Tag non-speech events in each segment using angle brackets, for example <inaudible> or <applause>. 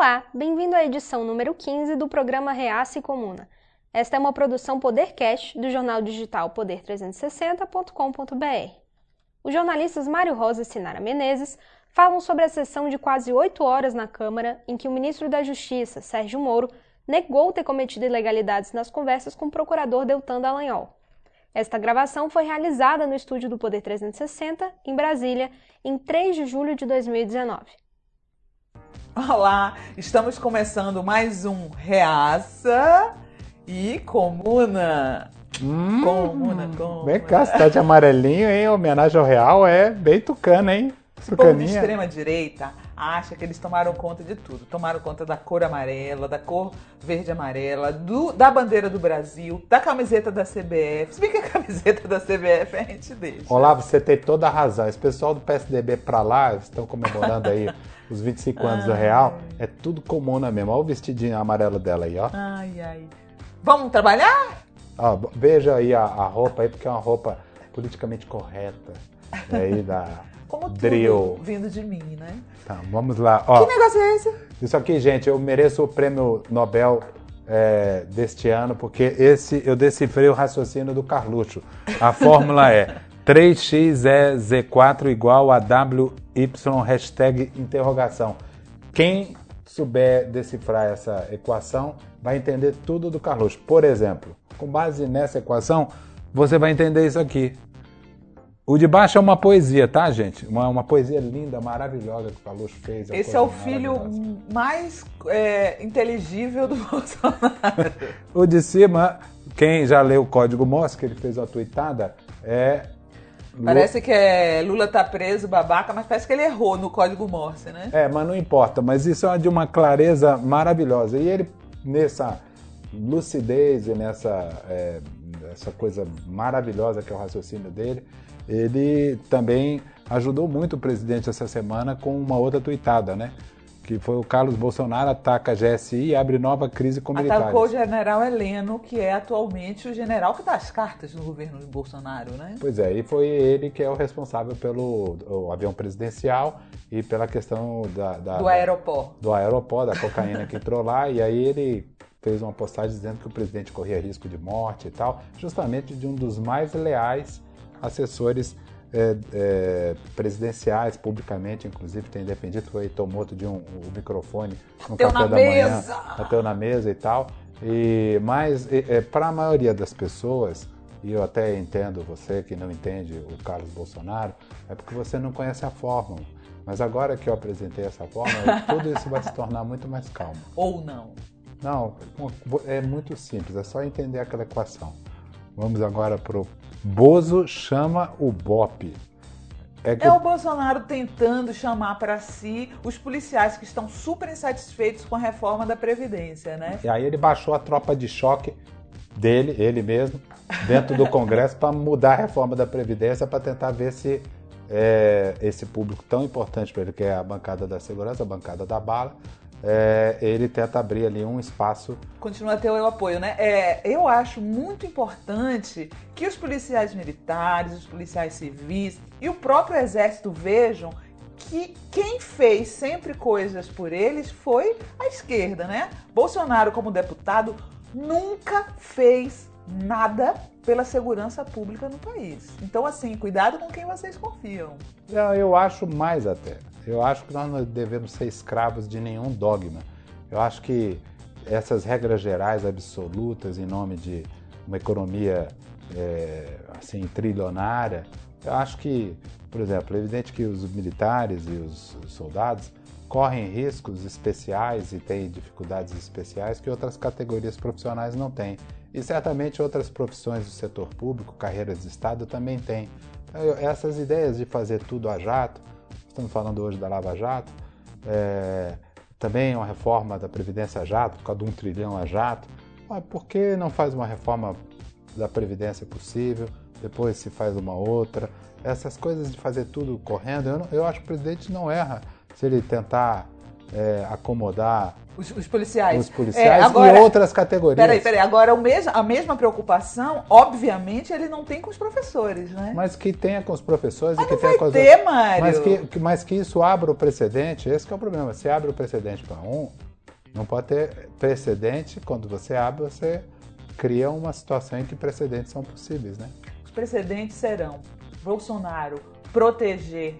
Olá, bem-vindo à edição número 15 do programa Reaça e Comuna. Esta é uma produção Podercast do jornal digital poder360.com.br. Os jornalistas Mário Rosa e Sinara Menezes falam sobre a sessão de quase oito horas na Câmara em que o ministro da Justiça, Sérgio Moro, negou ter cometido ilegalidades nas conversas com o procurador Deltan Dallagnol. Esta gravação foi realizada no estúdio do Poder 360, em Brasília, em 3 de julho de 2019. Olá, estamos começando mais um Reaça e Comuna. Hum, Comuna, comuna. Vem cá, você tá de amarelinho, hein? Homenagem ao real é bem tucana, hein? Esse povo de Tucaninha. extrema direita acha que eles tomaram conta de tudo. Tomaram conta da cor amarela, da cor verde amarela, do- da bandeira do Brasil, da camiseta da CBF. Se bem que a camiseta da CBF a gente deixa. Olá, você tem toda a razão. Esse pessoal do PSDB pra lá, estão comemorando aí <laughs> os 25 anos do real, é tudo comuna mesmo. Olha o vestidinho amarelo dela aí, ó. Ai, ai. Vamos trabalhar? Ó, veja aí a, a roupa aí, porque é uma roupa politicamente correta. Aí da Como tudo Drill. vindo de mim, né? Tá, vamos lá. Ó, Que negócio é esse? Isso aqui, gente, eu mereço o prêmio Nobel é, deste ano, porque esse eu decifrei o raciocínio do Carluxo. A fórmula é 3xez4 igual a WY hashtag interrogação. Quem souber decifrar essa equação vai entender tudo do Carluxo. Por exemplo, com base nessa equação, você vai entender isso aqui. O de baixo é uma poesia, tá, gente? Uma, uma poesia linda, maravilhosa que o Carluxo fez. uma Esse é o filho mais é, inteligível do <laughs> Bolsonaro. O de cima, quem já leu o Código Morse, que ele fez a tuitada, é. Parece que é Lula tá preso, babaca, mas parece que ele errou no código Morse, né? É, mas não importa. Mas isso é de uma clareza maravilhosa. E ele, nessa lucidez e nessa é, essa coisa maravilhosa que é o raciocínio dele, ele também ajudou muito o presidente essa semana com uma outra tuitada, né? Que foi o Carlos Bolsonaro ataca a GSI e abre nova crise com militares. Atacou o general Heleno, que é atualmente o general que dá as cartas no governo de Bolsonaro, né? Pois é, e foi ele que é o responsável pelo avião presidencial e pela questão da, da- Do aeroporto. do aeroporto, da cocaína que entrou lá, e aí ele fez uma postagem dizendo que o presidente corria risco de morte e tal, justamente de um dos mais leais assessores é, é, presidenciais, publicamente, inclusive tem defendido, foi tomou outro de um, o microfone no café da mesa! manhã, bateu na mesa e tal. E, mas para a maioria das pessoas, e eu até entendo você que não entende o Carlos Bolsonaro, é porque você não conhece a fórmula. Mas agora que eu apresentei essa fórmula, <laughs> tudo isso vai se tornar muito mais calmo. Ou não. Não, é muito simples, é só entender aquela equação. Vamos agora pro Bozo chama o Bop. É É o Bolsonaro tentando chamar para si os policiais que estão super insatisfeitos com a reforma da Previdência, né? E aí ele baixou a tropa de choque dele, ele mesmo, dentro do Congresso para mudar a reforma da Previdência para tentar ver se é, esse público tão importante para ele, que é a bancada da segurança, a bancada da bala, é, ele tenta abrir ali um espaço. Continua a ter o meu apoio, né? É, eu acho muito importante que os policiais militares, os policiais civis e o próprio exército vejam que quem fez sempre coisas por eles foi a esquerda, né? Bolsonaro, como deputado, nunca fez nada pela segurança pública no país. Então, assim, cuidado com quem vocês confiam. Não, eu acho mais até. Eu acho que nós não devemos ser escravos de nenhum dogma. Eu acho que essas regras gerais absolutas em nome de uma economia é, assim trilionária, eu acho que, por exemplo, é evidente que os militares e os soldados correm riscos especiais e têm dificuldades especiais que outras categorias profissionais não têm. E certamente outras profissões do setor público, carreiras de Estado, também têm. Então, essas ideias de fazer tudo a jato, estamos falando hoje da Lava Jato, é, também uma reforma da Previdência jato, por causa de um trilhão a jato. Mas por que não faz uma reforma da Previdência possível, depois se faz uma outra? Essas coisas de fazer tudo correndo, eu, não- eu acho que o presidente não erra se ele tentar é, acomodar Os, os policiais. os policiais É, agora- e outras categorias. Peraí, peraí. Agora, o mes- a mesma preocupação, obviamente, ele não tem com os professores, né? Mas que tenha com os professores Mas e que tenha com as ter, Mário. Mas que, mas que isso abra o precedente, esse que é o problema. Se abre o precedente para um, Não pode ter precedente. Quando você abre, você cria uma situação em que precedentes são possíveis, né? Os precedentes serão Bolsonaro proteger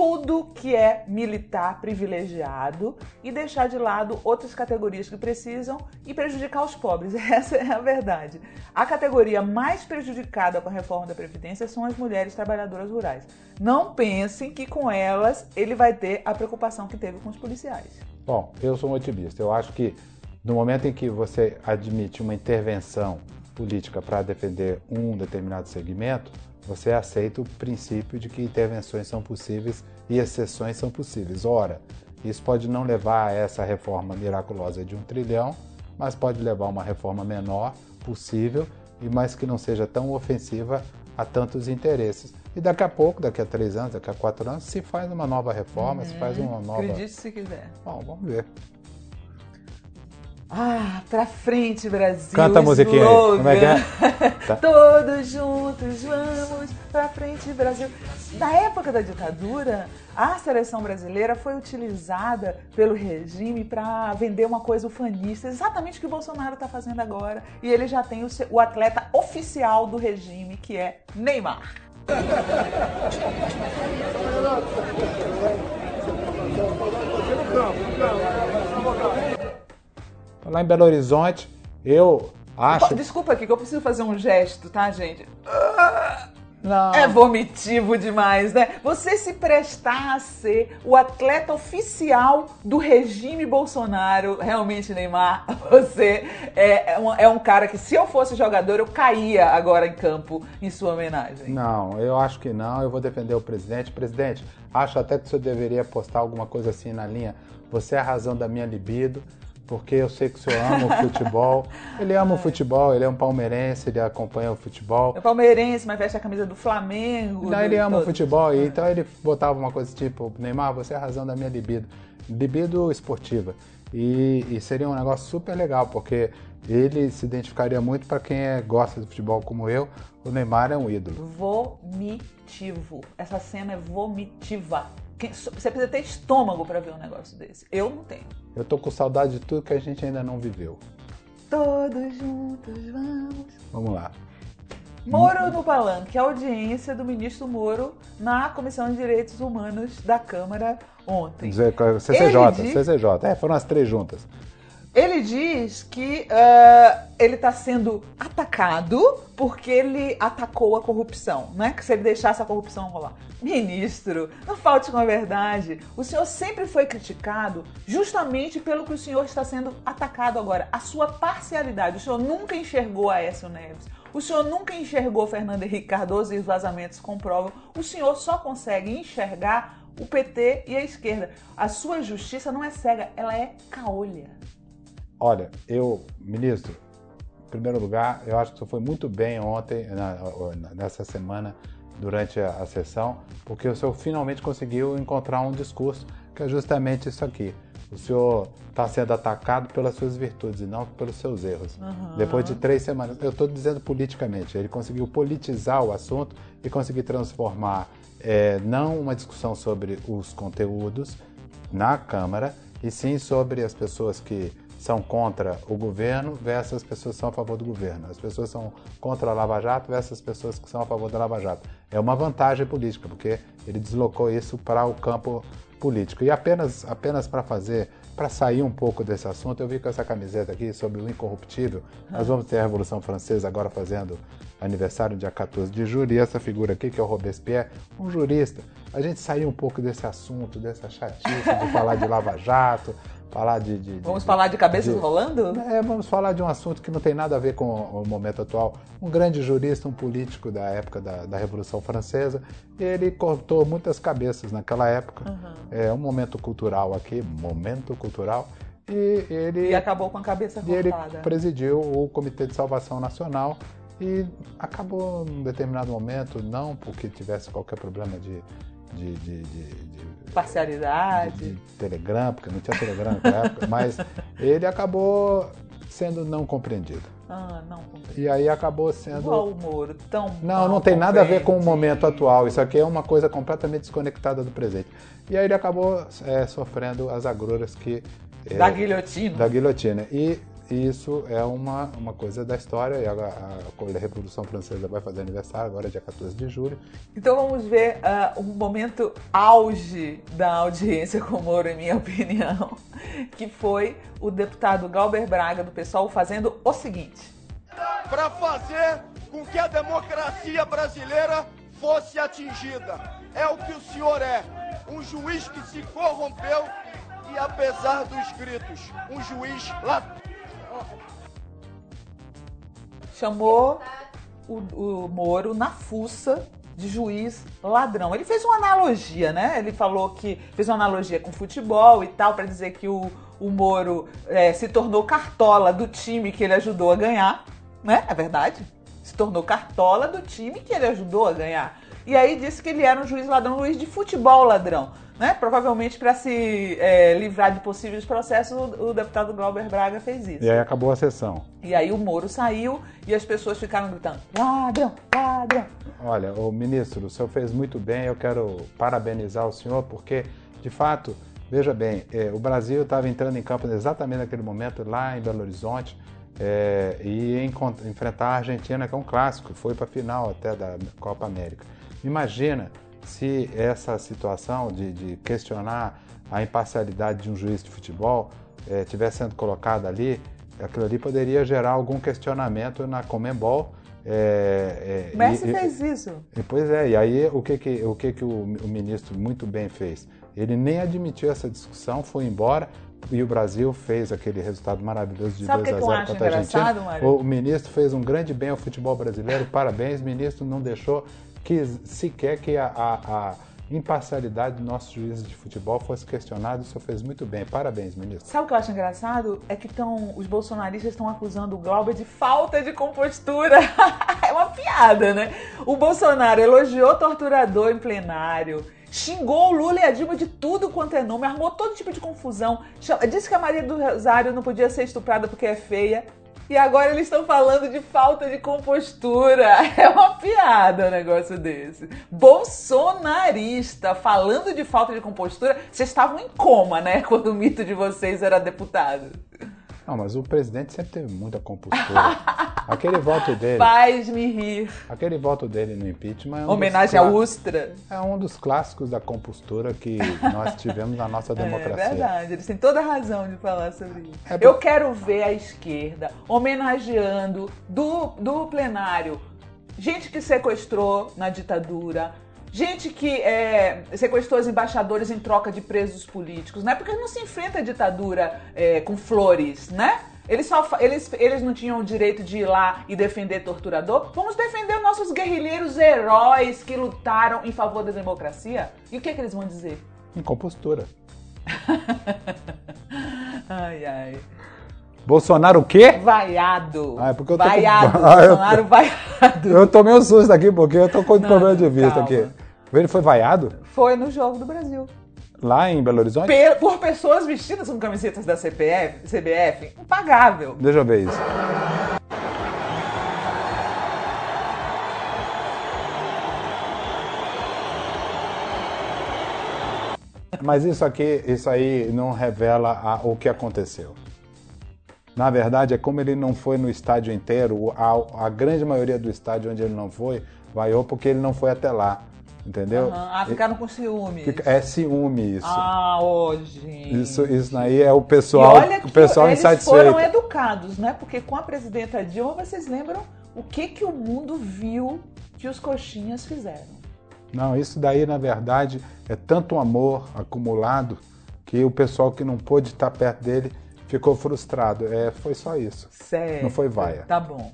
tudo que é militar privilegiado e deixar de lado outras categorias que precisam e prejudicar os pobres. <laughs> Essa é a verdade. A categoria mais prejudicada com a reforma da Previdência são as mulheres trabalhadoras rurais. Não pensem que com elas ele vai ter a preocupação que teve com os policiais. Bom, eu sou um otimista. Eu acho que no momento em que você admite uma intervenção política para defender um determinado segmento, você aceita o princípio de que intervenções são possíveis e exceções são possíveis. Ora, isso pode não levar a essa reforma miraculosa de um trilhão, mas pode levar a uma reforma menor possível, e mas que não seja tão ofensiva a tantos interesses. E daqui a pouco, daqui a três anos, daqui a quatro anos, se faz uma nova reforma, uhum. se faz uma nova. Acredite se quiser. Bom, vamos ver. Ah, pra frente, Brasil. Canta a musiquinha aí. Como é que é? <laughs> Tá. Todos juntos vamos pra frente, Brasil. Na época da ditadura, a seleção brasileira foi utilizada pelo regime para vender uma coisa ufanista, exatamente o que o Bolsonaro está fazendo agora. E ele já tem o, o atleta oficial do regime, que é Neymar. Lá em Belo Horizonte, eu acho. Desculpa aqui que eu preciso fazer um gesto, tá, gente? Não. É vomitivo demais, né? Você se prestar a ser o atleta oficial do regime Bolsonaro, realmente, Neymar, <laughs> você é, é um, é um cara que, se eu fosse jogador, eu caía agora em campo em sua homenagem. Não, eu acho que não. Eu vou defender o presidente. Presidente, acho até que o senhor deveria postar alguma coisa assim na linha. Você é a razão da minha libido porque eu sei que o senhor ama o futebol. Ele ama o <laughs> futebol, ele é um palmeirense, ele acompanha o futebol. É palmeirense, mas veste a camisa do Flamengo. Não, ele ama o futebol, e então ele botava uma coisa tipo, Neymar, você é a razão da minha libido. Libido esportiva. E, e seria um negócio super legal, porque ele se identificaria muito para quem é, gosta de futebol como eu. O Neymar é um ídolo. Vomitivo. Essa cena é vomitiva. Você precisa ter estômago para ver um negócio desse. Eu não tenho. Eu tô com saudade de tudo que a gente ainda não viveu. Todos juntos vamos. Vamos lá. Moro no Palanque, audiência do ministro Moro na Comissão de Direitos Humanos da Câmara ontem. CCJ, diz... CCJ, é, foram as três juntas. Ele diz que uh, ele está sendo atacado porque ele atacou a corrupção, né? Que se ele deixasse a corrupção rolar. Ministro, não falte com a verdade. O senhor sempre foi criticado justamente pelo que o senhor está sendo atacado agora. A sua parcialidade. O senhor nunca enxergou Aécio Neves. O senhor nunca enxergou Fernando Henrique Cardoso e os vazamentos comprovam. O senhor só consegue enxergar o PT e a esquerda. A sua justiça não é cega, ela é caolha. Olha, eu, ministro, em primeiro lugar, eu acho que você foi muito bem ontem, na, nessa semana, durante a, a sessão, porque o senhor finalmente conseguiu encontrar um discurso que é justamente isso aqui. O senhor está sendo atacado pelas suas virtudes e não pelos seus erros. Uhum. Depois de três semanas, eu estou dizendo politicamente, ele conseguiu politizar o assunto e conseguir transformar é, não uma discussão sobre os conteúdos na Câmara, e sim sobre as pessoas que são contra o governo versus as pessoas que são a favor do governo. As pessoas são contra a Lava Jato versus as pessoas que são a favor da Lava Jato. É uma vantagem política, porque ele deslocou isso para o campo político. E apenas, apenas para fazer, para sair um pouco desse assunto, eu vi com essa camiseta aqui sobre o incorruptível. Nós vamos ter a Revolução Francesa agora fazendo aniversário dia 14 de julho, e essa figura aqui, que é o Robespierre, um jurista. A gente saiu um pouco desse assunto, dessa chatice de falar de Lava Jato, falar de, de, Vamos de, falar de cabeças de, rolando? É, vamos falar de um assunto que não tem nada a ver com o momento atual. Um grande jurista, um político da época da, da Revolução Francesa, ele cortou muitas cabeças naquela época. Uhum. É um momento cultural aqui, momento cultural. E ele e acabou com a cabeça cortada. E ele presidiu o Comitê de Salvação Nacional e acabou num determinado momento, não porque tivesse qualquer problema de de, de, de, de parcialidade. De, Telegram, porque não tinha Telegram naquela época, <laughs> mas ele acabou sendo não compreendido. Ah, não compreendido. E aí acabou sendo. Igual o Moro, tão. Não, não tem nada a ver com o momento atual. Isso aqui é uma coisa completamente desconectada do presente. E aí ele acabou é, sofrendo as agruras que. é, Da guilhotina. da guilhotina. E isso é uma, uma coisa da história. E a, a, a Revolução Francesa vai fazer aniversário agora, dia 14 de julho. Então vamos ver ah, um momento auge da audiência com o Moro, em minha <laughs> opinião, que foi o deputado Galber Braga do PSOL fazendo o seguinte. para fazer com que a democracia brasileira fosse atingida. É o que o senhor é, um juiz que se corrompeu e apesar dos gritos, um juiz lá Chamou o, o Moro na fuça de juiz ladrão. Ele fez uma analogia, né? Ele falou que fez uma analogia com futebol e tal, para dizer que o, o Moro é, se tornou cartola do time que ele ajudou a ganhar, né? É verdade. Se tornou cartola do time que ele ajudou a ganhar. E aí disse que ele era um juiz ladrão, um juiz de futebol ladrão. Né? Provavelmente para se é, livrar de possíveis processos, o, o deputado Glauber Braga fez isso. E aí acabou a sessão. E aí o Moro saiu e as pessoas ficaram gritando: ladrão, ladrão. Olha, o ministro, o senhor fez muito bem. Eu quero parabenizar o senhor, porque, de fato, veja bem, eh, o Brasil estava entrando em campo exatamente naquele momento, lá em Belo Horizonte, eh, e encont- enfrentar a Argentina, que é um clássico, foi para a final até da Copa América. Imagina se essa situação de, de questionar a imparcialidade de um juiz de futebol eh, tivesse sendo colocada ali, aquilo ali poderia gerar algum questionamento na Comembol. eh, eh, O Messi e- fez isso. e, Pois é, e aí o que, que, o, que, que o, o ministro muito bem fez? Ele nem admitiu essa discussão, foi embora e o Brasil fez aquele resultado maravilhoso de Sabe o 2 que a que eu 0 acho contra a Argentina. Mário? O ministro fez um grande bem ao futebol brasileiro, parabéns, ministro, não deixou que sequer que a, a, a imparcialidade do nosso juiz de futebol fosse questionada, o senhor fez muito bem, parabéns, ministro. Sabe o que eu acho engraçado? É que tão, os bolsonaristas estão acusando o Glauber de falta de compostura. <laughs> é uma piada, né? O Bolsonaro elogiou torturador em plenário, xingou o Lula e a Dilma de tudo quanto é nome, armou todo tipo de confusão, disse que a Maria do Rosário não podia ser estuprada porque é feia. E agora eles estão falando de falta de compostura. <laughs> É uma piada um negócio desse. Bolsonarista falando de falta de compostura. Vocês estavam em coma, né? <laughs> Quando o mito de vocês era deputado. Não, mas o presidente sempre teve muita compostura. <laughs> aquele voto dele, Faz-me rir. aquele voto dele no impeachment é um Homenagem à Ustra. É um dos clássicos da compostura que nós tivemos na nossa <laughs> É democracia. verdade, eles têm toda a razão de falar sobre isso. É Eu quero ver a esquerda homenageando do, do plenário gente que sequestrou na ditadura, gente que é, sequestrou os embaixadores em troca de presos políticos, né? Porque não se enfrenta a ditadura é, com flores, né? Eles, só, eles, eles não tinham o direito de ir lá e defender torturador. Vamos defender os nossos guerrilheiros heróis que lutaram em favor da democracia. E o que, é que eles vão dizer? Em compostura. <laughs> Ai, ai. Bolsonaro o quê? Vaiado. Ah, é porque eu tô com- vaiado. <laughs> Ah, eu- Bolsonaro vaiado. <laughs> Eu tomei um susto aqui porque eu tô com Não, problema de vista calma. aqui. Ele foi vaiado Foi no jogo do Brasil. lá em Belo Horizonte? Pe- Por pessoas vestidas com camisetas da CPF, CBF. Impagável. Deixa eu ver isso. Mas isso aqui, isso aí não revela a- o que aconteceu. Na verdade, é como ele não foi no estádio inteiro, a, a grande maioria do estádio onde ele não foi, vaiou porque ele não foi até lá. Entendeu? Aham. Ah, ficaram com ciúme. Fica- É ciúme isso. Ah, gente. Isso, isso aí é o E pessoal, olha que o pessoal eles insatisfeito. foram educados, né? Porque com a presidenta Dilma, vocês lembram o que, que o mundo viu que os coxinhas fizeram. Não, isso daí, na verdade, é tanto amor acumulado que o pessoal que não pôde estar perto dele ficou frustrado. É, foi só isso. Sério. Não foi vaia. Tá bom.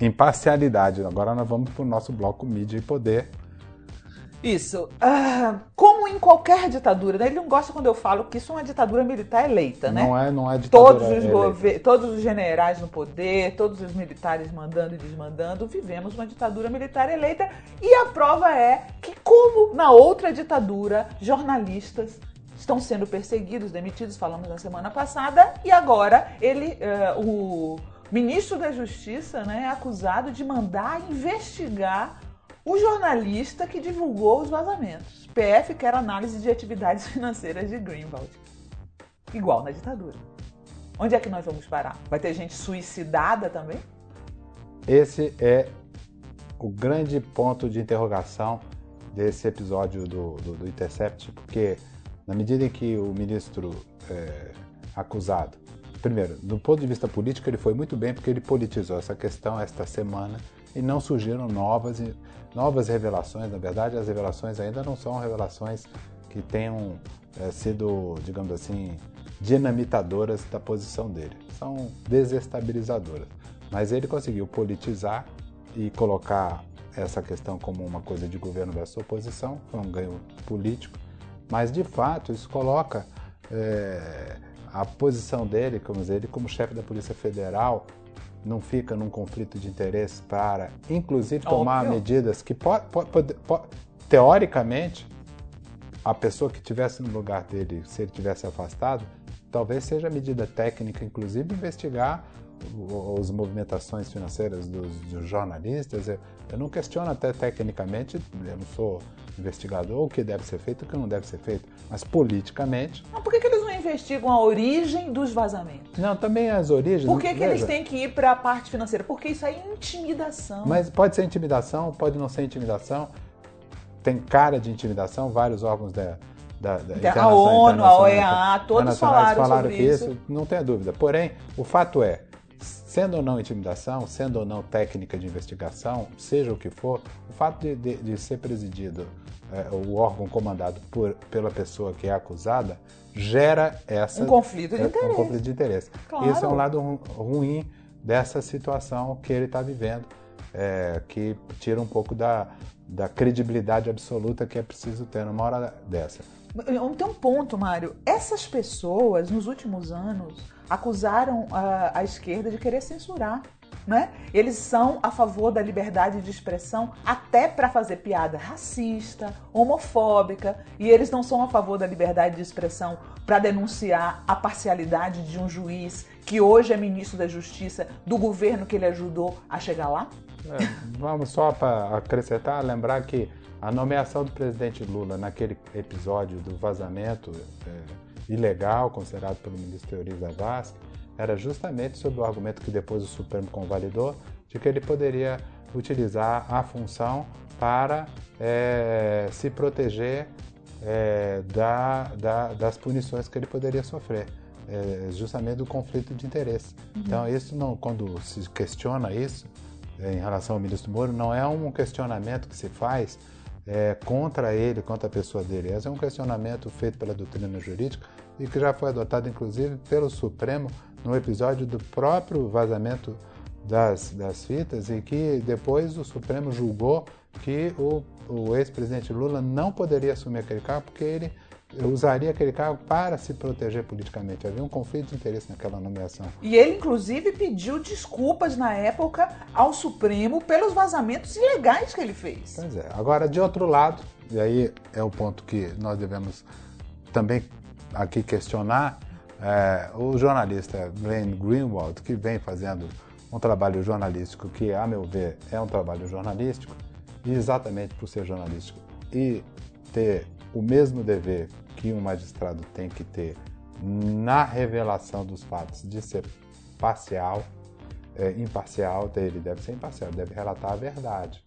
Imparcialidade. Agora nós vamos para o nosso bloco mídia e poder. Isso. Ah, como em qualquer ditadura, né? ele não gosta quando eu falo que isso é uma ditadura militar eleita, né? Não é, não é ditadura Todos os, eleita. todos os generais no poder, todos os militares mandando e desmandando, vivemos uma ditadura militar eleita. E a prova é que, como na outra ditadura, jornalistas estão sendo perseguidos, demitidos, falamos na semana passada, e agora ele, uh, o ministro da Justiça, né, é acusado de mandar investigar o jornalista que divulgou os vazamentos. PF quer análise de atividades <laughs> financeiras de Greenwald. Igual na ditadura. Onde é que nós vamos parar? Vai ter gente suicidada também? Esse é o grande ponto de interrogação desse episódio do, do, do Intercept, porque na medida em que o ministro é, acusado, primeiro, do ponto de vista político, ele foi muito bem porque ele politizou essa questão esta semana e não surgiram novas, novas revelações. Na verdade, as revelações ainda não são revelações que tenham é, sido, digamos assim, dinamitadoras da posição dele. São desestabilizadoras. Mas ele conseguiu politizar e colocar essa questão como uma coisa de governo versus oposição, foi um ganho político, mas de fato isso coloca é, a posição dele, como dizer, ele como chefe da Polícia Federal, não fica num conflito de interesse para, inclusive, tomar Óbvio. medidas que, pode, pode, pode, teoricamente, a pessoa que estivesse no lugar dele, se ele tivesse afastado, talvez seja medida técnica, inclusive, investigar as movimentações financeiras dos, dos jornalistas. Eu, eu, não questiono até tecnicamente, eu não sou investigador, o que deve ser feito e o que não deve ser feito, mas politicamente. Não, por que, que eles não investigam a origem dos vazamentos? Não, também as origens. Por que, que eles têm que ir para a parte financeira? Porque isso é intimidação. Mas pode ser intimidação, pode não ser intimidação. Tem cara de intimidação, vários órgãos da, da, da a ONU, a OEA, todos falaram, falaram sobre que isso. isso. Não tenha dúvida. Porém, o fato é, Sendo ou não intimidação, sendo ou não técnica de investigação, seja o que for, o fato de, de, de ser presidido é, o órgão comandado por, pela pessoa que é acusada gera essa um conflito de é, interesse. Um conflito de interesse. Claro. Isso é um lado ruim dessa situação que ele está vivendo, é, que tira um pouco da, da credibilidade absoluta que é preciso ter numa hora dessa. Tem um ponto, Mário. Essas pessoas, nos últimos anos, acusaram a, a esquerda de querer censurar. Né? Eles são a favor da liberdade de expressão até para fazer piada racista, homofóbica, e eles não são a favor da liberdade de expressão para denunciar a parcialidade de um juiz que hoje é ministro da Justiça do governo que ele ajudou a chegar lá? É, vamos só para acrescentar, lembrar que a nomeação do presidente Lula naquele episódio do vazamento é, ilegal considerado pelo ministro Teori Zavascki era justamente sob o argumento que depois o Supremo convalidou de que ele poderia utilizar a função para é, se proteger é, da, da, das punições que ele poderia sofrer, é, justamente do conflito de interesse. Uhum. Então, isso não, quando se questiona isso é, em relação ao ministro Moro, não é um questionamento que se faz é, contra ele, contra a pessoa dele. Esse é um questionamento feito pela doutrina jurídica e que já foi adotado, inclusive, pelo Supremo no episódio do próprio vazamento das, das fitas e que depois o Supremo julgou que o, o ex-presidente Lula não poderia assumir aquele cargo porque ele usaria aquele cargo para se proteger politicamente. Havia um conflito de interesse naquela nomeação. E ele, inclusive, pediu desculpas na época ao Supremo pelos vazamentos ilegais que ele fez. Pois é. Agora, de outro lado, e aí é o ponto que nós devemos também aqui questionar, é, o jornalista Glenn Greenwald, que vem fazendo um trabalho jornalístico que, a meu ver, é um trabalho jornalístico, e exatamente por ser jornalístico e ter o mesmo dever que um magistrado tem que ter na revelação dos fatos de ser parcial, é, imparcial, ele deve ser imparcial, deve relatar a verdade.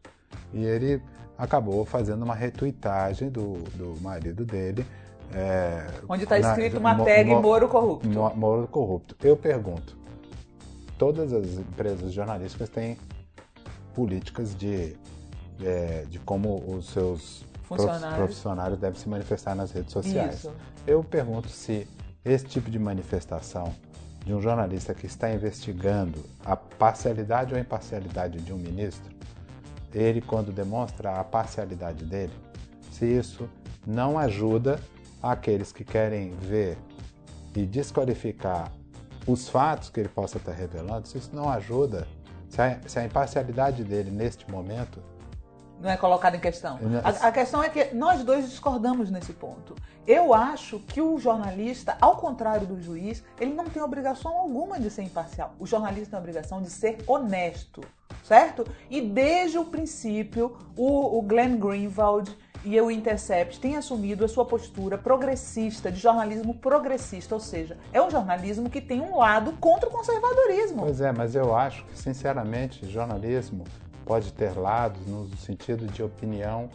E ele acabou fazendo uma retuitagem do, do marido dele. É, Onde está escrito uma tag Moro corrupto. Moro corrupto. Eu pergunto, todas as empresas jornalísticas têm políticas de, é, de como os seus funcionários. profissionais devem se manifestar nas redes sociais. Isso. Eu pergunto se esse tipo de manifestação de um jornalista que está investigando a parcialidade ou imparcialidade de um ministro, ele, quando demonstra a parcialidade dele, se isso não ajuda aqueles que querem ver e desqualificar os fatos que ele possa estar revelando, se isso não ajuda, se a, se a imparcialidade dele neste momento não é colocado em questão. A, a, questão é que nós dois discordamos nesse ponto. Eu acho que o jornalista, ao contrário do juiz, ele não tem obrigação alguma de ser imparcial. O jornalista tem a obrigação de ser honesto, certo? E desde o princípio, o, o Glenn Greenwald e o Intercept têm assumido a sua postura progressista, de jornalismo progressista, ou seja, é um jornalismo que tem um lado contra o conservadorismo. Pois é, mas eu acho que, sinceramente, jornalismo pode ter lados no sentido de opinião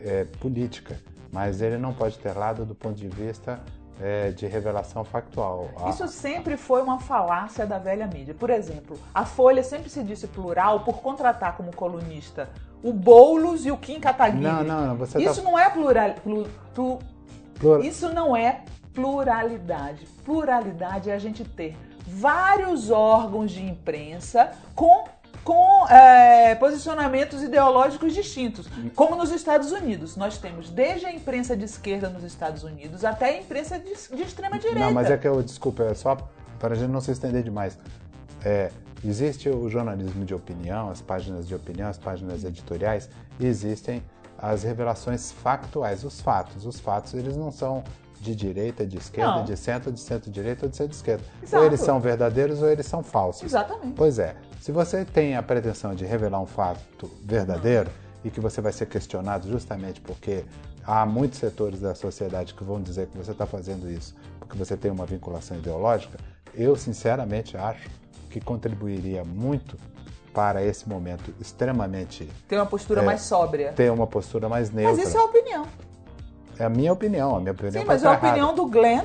é, política, mas ele não pode ter lado do ponto de vista é, de revelação factual. Isso sempre foi uma falácia da velha mídia. Por exemplo, a Folha sempre se disse plural por contratar como colunista o Boulos e o Kim Kataguiri. Não, não, não. Você Isso tá... não é plural, plu, plu, Plura... Isso não é pluralidade. Pluralidade é a gente ter vários órgãos de imprensa com com é, posicionamentos ideológicos distintos, como nos Estados Unidos. Nós temos desde a imprensa de esquerda nos Estados Unidos até a imprensa de, de extrema direita. Não, mas é que eu, desculpa, é só para a gente não se estender demais. É, existe o jornalismo de opinião, as páginas de opinião, as páginas editoriais, existem as revelações factuais, os fatos. Os fatos, eles não são de direita, de esquerda, não. de centro, de centro-direita ou de centro-esquerda. Ou eles são verdadeiros ou eles são falsos. Exatamente. Pois é. Se você tem a pretensão de revelar um fato verdadeiro e que você vai ser questionado justamente porque há muitos setores da sociedade que vão dizer que você está fazendo isso porque você tem uma vinculação ideológica, eu sinceramente acho que contribuiria muito para esse momento extremamente. Ter uma postura é, mais sóbria. Ter uma postura mais neutra. Mas isso é a opinião. É a minha opinião, a minha opinião. Sim, mas é a opinião do Glenn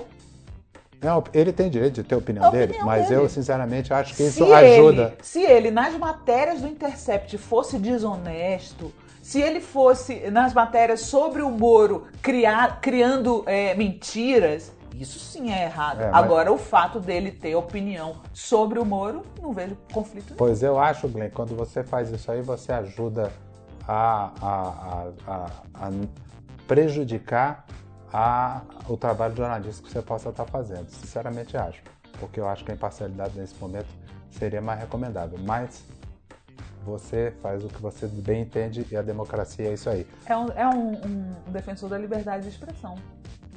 não, ele tem direito de ter a opinião, a opinião dele, mas dele. eu sinceramente acho que isso se ajuda. Ele, se ele, nas matérias do Intercept, fosse desonesto, se ele fosse nas matérias sobre o Moro criar, criando é, mentiras, isso sim é errado. É, mas... Agora, o fato dele ter opinião sobre o Moro, não vejo conflito nenhum. Pois eu acho, Glenn, quando você faz isso aí, você ajuda a, a, a, a prejudicar o trabalho jornalístico que você possa estar fazendo. Sinceramente acho, porque eu acho que a imparcialidade nesse momento seria mais recomendável. Mas você faz o que você bem entende e a democracia é isso aí. É um, é um, um defensor da liberdade de expressão.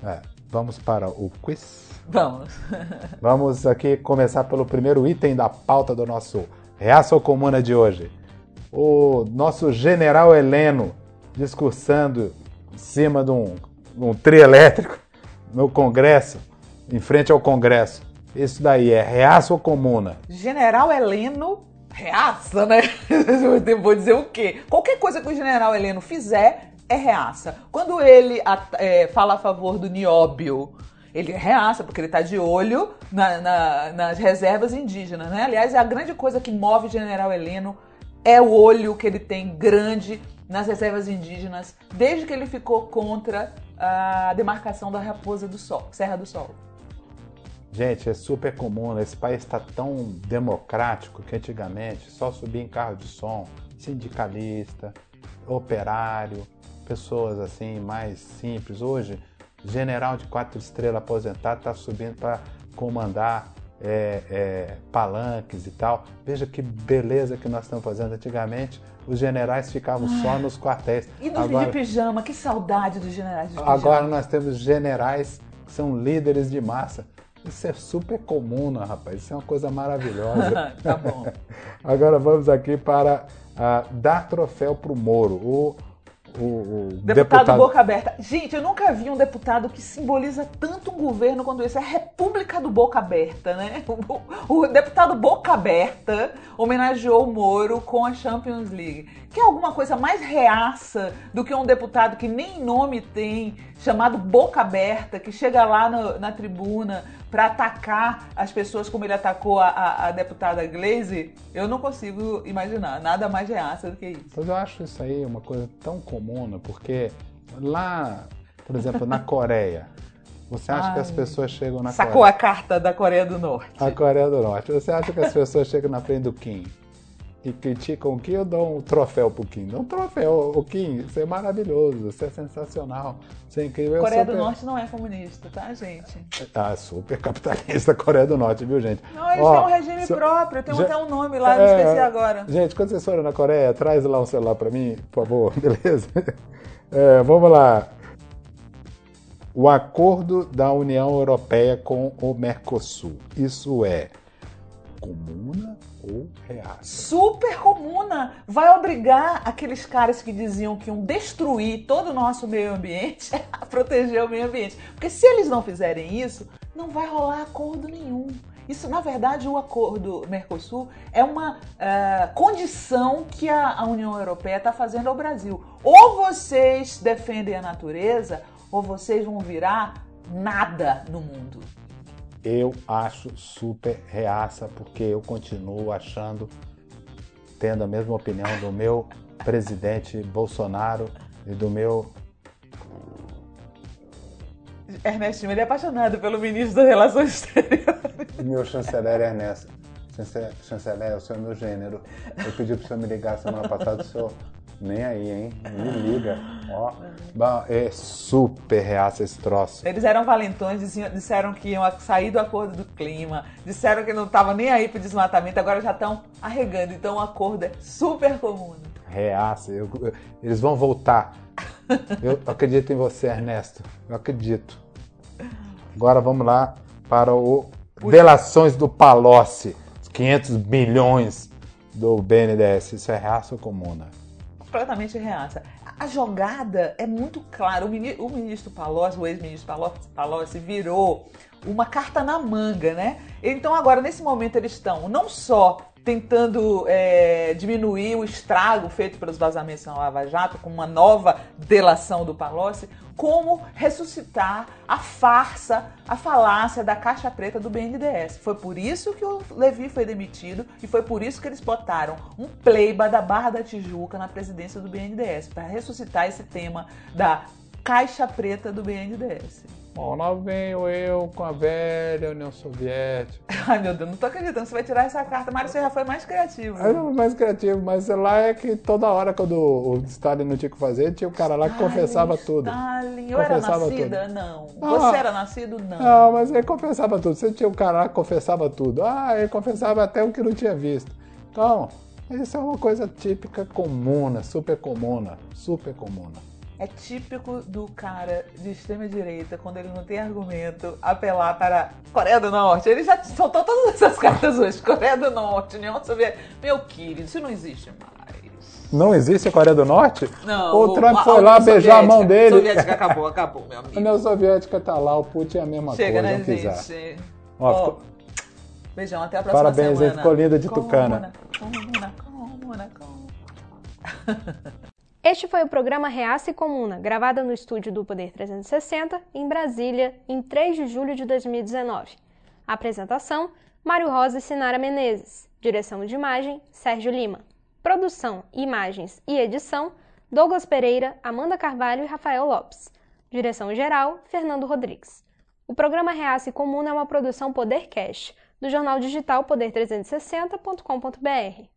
É. Vamos para o quiz? Vamos. <laughs> Vamos aqui começar pelo primeiro item da pauta do nosso Reaça ou Comuna de hoje. O nosso general Heleno discursando em cima de um um trio elétrico no Congresso, em frente ao Congresso. Isso daí é reaça ou comuna? General Heleno reaça, né? <laughs> Vou dizer o quê? Qualquer coisa que o general Heleno fizer é reaça. Quando ele é, fala a favor do nióbio, ele reaça, porque ele está de olho na, na, nas reservas indígenas, né? Aliás, a grande coisa que move o general Heleno é o olho que ele tem grande nas reservas indígenas, desde que ele ficou contra a demarcação da Raposa do Sol, Serra do Sol. Gente, é super comum. Esse país está tão democrático que antigamente só subia em carro de som, sindicalista, operário, pessoas assim mais simples. Hoje, general de quatro estrelas aposentado está subindo para comandar é, é, palanques e tal. Veja que beleza que nós estamos fazendo. Antigamente, os generais ficavam só ah. nos quartéis. E nos agora, de pijama, que saudade dos generais de pijama. Agora nós temos generais que são líderes de massa. Isso é super comum, né, rapaz? Isso é uma coisa maravilhosa. <laughs> tá bom. <laughs> agora vamos aqui para uh, dar troféu para o Moro. O o, o deputado, deputado, Boca Aberta. Gente, eu nunca vi um deputado que simboliza tanto um governo quanto esse. É a República do Boca Aberta, né? <laughs> O, o, deputado Boca Aberta homenageou o Moro com a Champions League. Que é alguma coisa mais reaça do que um deputado que nem nome tem, chamado Boca Aberta, que chega lá no, na tribuna para atacar as pessoas como ele atacou a, a, a, deputada Glaze, eu não consigo imaginar nada mais reaça do que isso. Mas eu acho isso aí uma coisa tão comum, né? porque lá, por exemplo, na Coreia, você acha Ai, que as pessoas chegam na Sacou Coreia... a carta da Coreia do Norte. A Coreia do Norte. Você acha que as pessoas chegam na frente do Kim e criticam o Kim, eu dou um troféu pro Kim. Dou um troféu, o Kim, você é maravilhoso, você é sensacional, você é incrível. Coreia super... do Norte não é comunista, tá, gente? Ah, super capitalista <laughs> Coreia do Norte, viu, gente? Não, eles Ó, têm um regime so... próprio, tem até um nome lá, é... esqueci agora. Gente, quando vocês forem na Coreia, traz lá um celular pra mim, por favor, <laughs> beleza? É, vamos lá o acordo da União Europeia com o Mercosul. Isso é comuna ou reaça? Super comuna! Vai obrigar aqueles caras que diziam que iam destruir todo o nosso meio ambiente <laughs> a proteger o meio ambiente. Porque se eles não fizerem isso, não vai rolar acordo nenhum. Isso, na verdade, o acordo Mercosul é uma uh, condição que a, a União Europeia está fazendo ao Brasil. Ou vocês defendem a natureza, ou vocês vão virar nada no mundo? Eu acho super reaça, porque eu continuo achando, tendo a mesma opinião do meu presidente Bolsonaro e do meu. Ernestinho, ele é apaixonado pelo ministro das Relações Exteriores. Meu chanceler Ernesto. Chanceler, o senhor é meu gênero. Eu pedi para o senhor me ligar semana passada, o senhor nem aí, hein? Me liga. Ó, é super reaça esse troço. Eles eram valentões, disseram que iam sair do acordo do clima, disseram que não estavam nem aí pro desmatamento, agora já estão arregando. Então o acordo é super comum. Reaça, eu, eles vão voltar. Eu acredito em você, Ernesto. Eu acredito. Agora vamos lá para o Delações do Palocci. 500 bilhões do BNDES. Isso é reaça ou comuna? Completamente reaça. A jogada é muito clara. O, ministro, o ministro Palocci, o ex-ministro Palocci, virou uma carta na manga, né? Então agora, nesse momento, eles estão não só tentando é, diminuir o estrago feito pelos vazamentos na Lava Jato, com uma nova delação do Palocci, como ressuscitar a farsa, a falácia da caixa preta do BNDES. Foi por isso que o Levi foi demitido e foi por isso que eles botaram um pleiba da Barra da Tijuca na presidência do BNDES, para ressuscitar esse tema da caixa preta do BNDES. Bom, lá venho eu com a velha União Soviética. <laughs> Ai, meu Deus, não tô acreditando. Você vai tirar essa carta. Mário, você já foi mais criativo. Eu não mais criativo, mas lá é que toda hora, quando o Stalin não tinha o que fazer, tinha o cara lá que confessava tudo. Stalin, eu era nascida? Tudo. Não. Ah, você era nascido? Não. Não, mas ele confessava tudo. Você tinha o cara lá que confessava tudo. Ah, ele confessava até o que não tinha visto. Então, isso é uma coisa típica comuna, super comuna, super comuna. É típico do cara de extrema direita, quando ele não tem argumento, apelar para Coreia do Norte. Ele já soltou todas essas <laughs> cartas hoje. Coreia do Norte, União Soviética. Meu querido, isso não existe mais. Não existe a Coreia do Norte? Não. O Trump foi lá beijar a mão dele. A Soviética acabou, acabou, meu amigo. A União Soviética tá lá, o Putin é a mesma Chega, coisa. Chega, né, gente? Ó, oh, ficou... Beijão, até a próxima Parabéns, semana. Parabéns, ficou linda de tucana. Comuna, comuna, comuna. <laughs> Este foi o programa Reaça e Comuna, gravado no estúdio do Poder 360, em Brasília, em 3 de julho de 2019. Apresentação: Mário Rosa e Sinara Menezes. Direção de imagem: Sérgio Lima. Produção, imagens e edição: Douglas Pereira, Amanda Carvalho e Rafael Lopes. Direção geral: Fernando Rodrigues. O programa Reaça e Comuna é uma produção Podercast, do jornal digital poder360.com.br.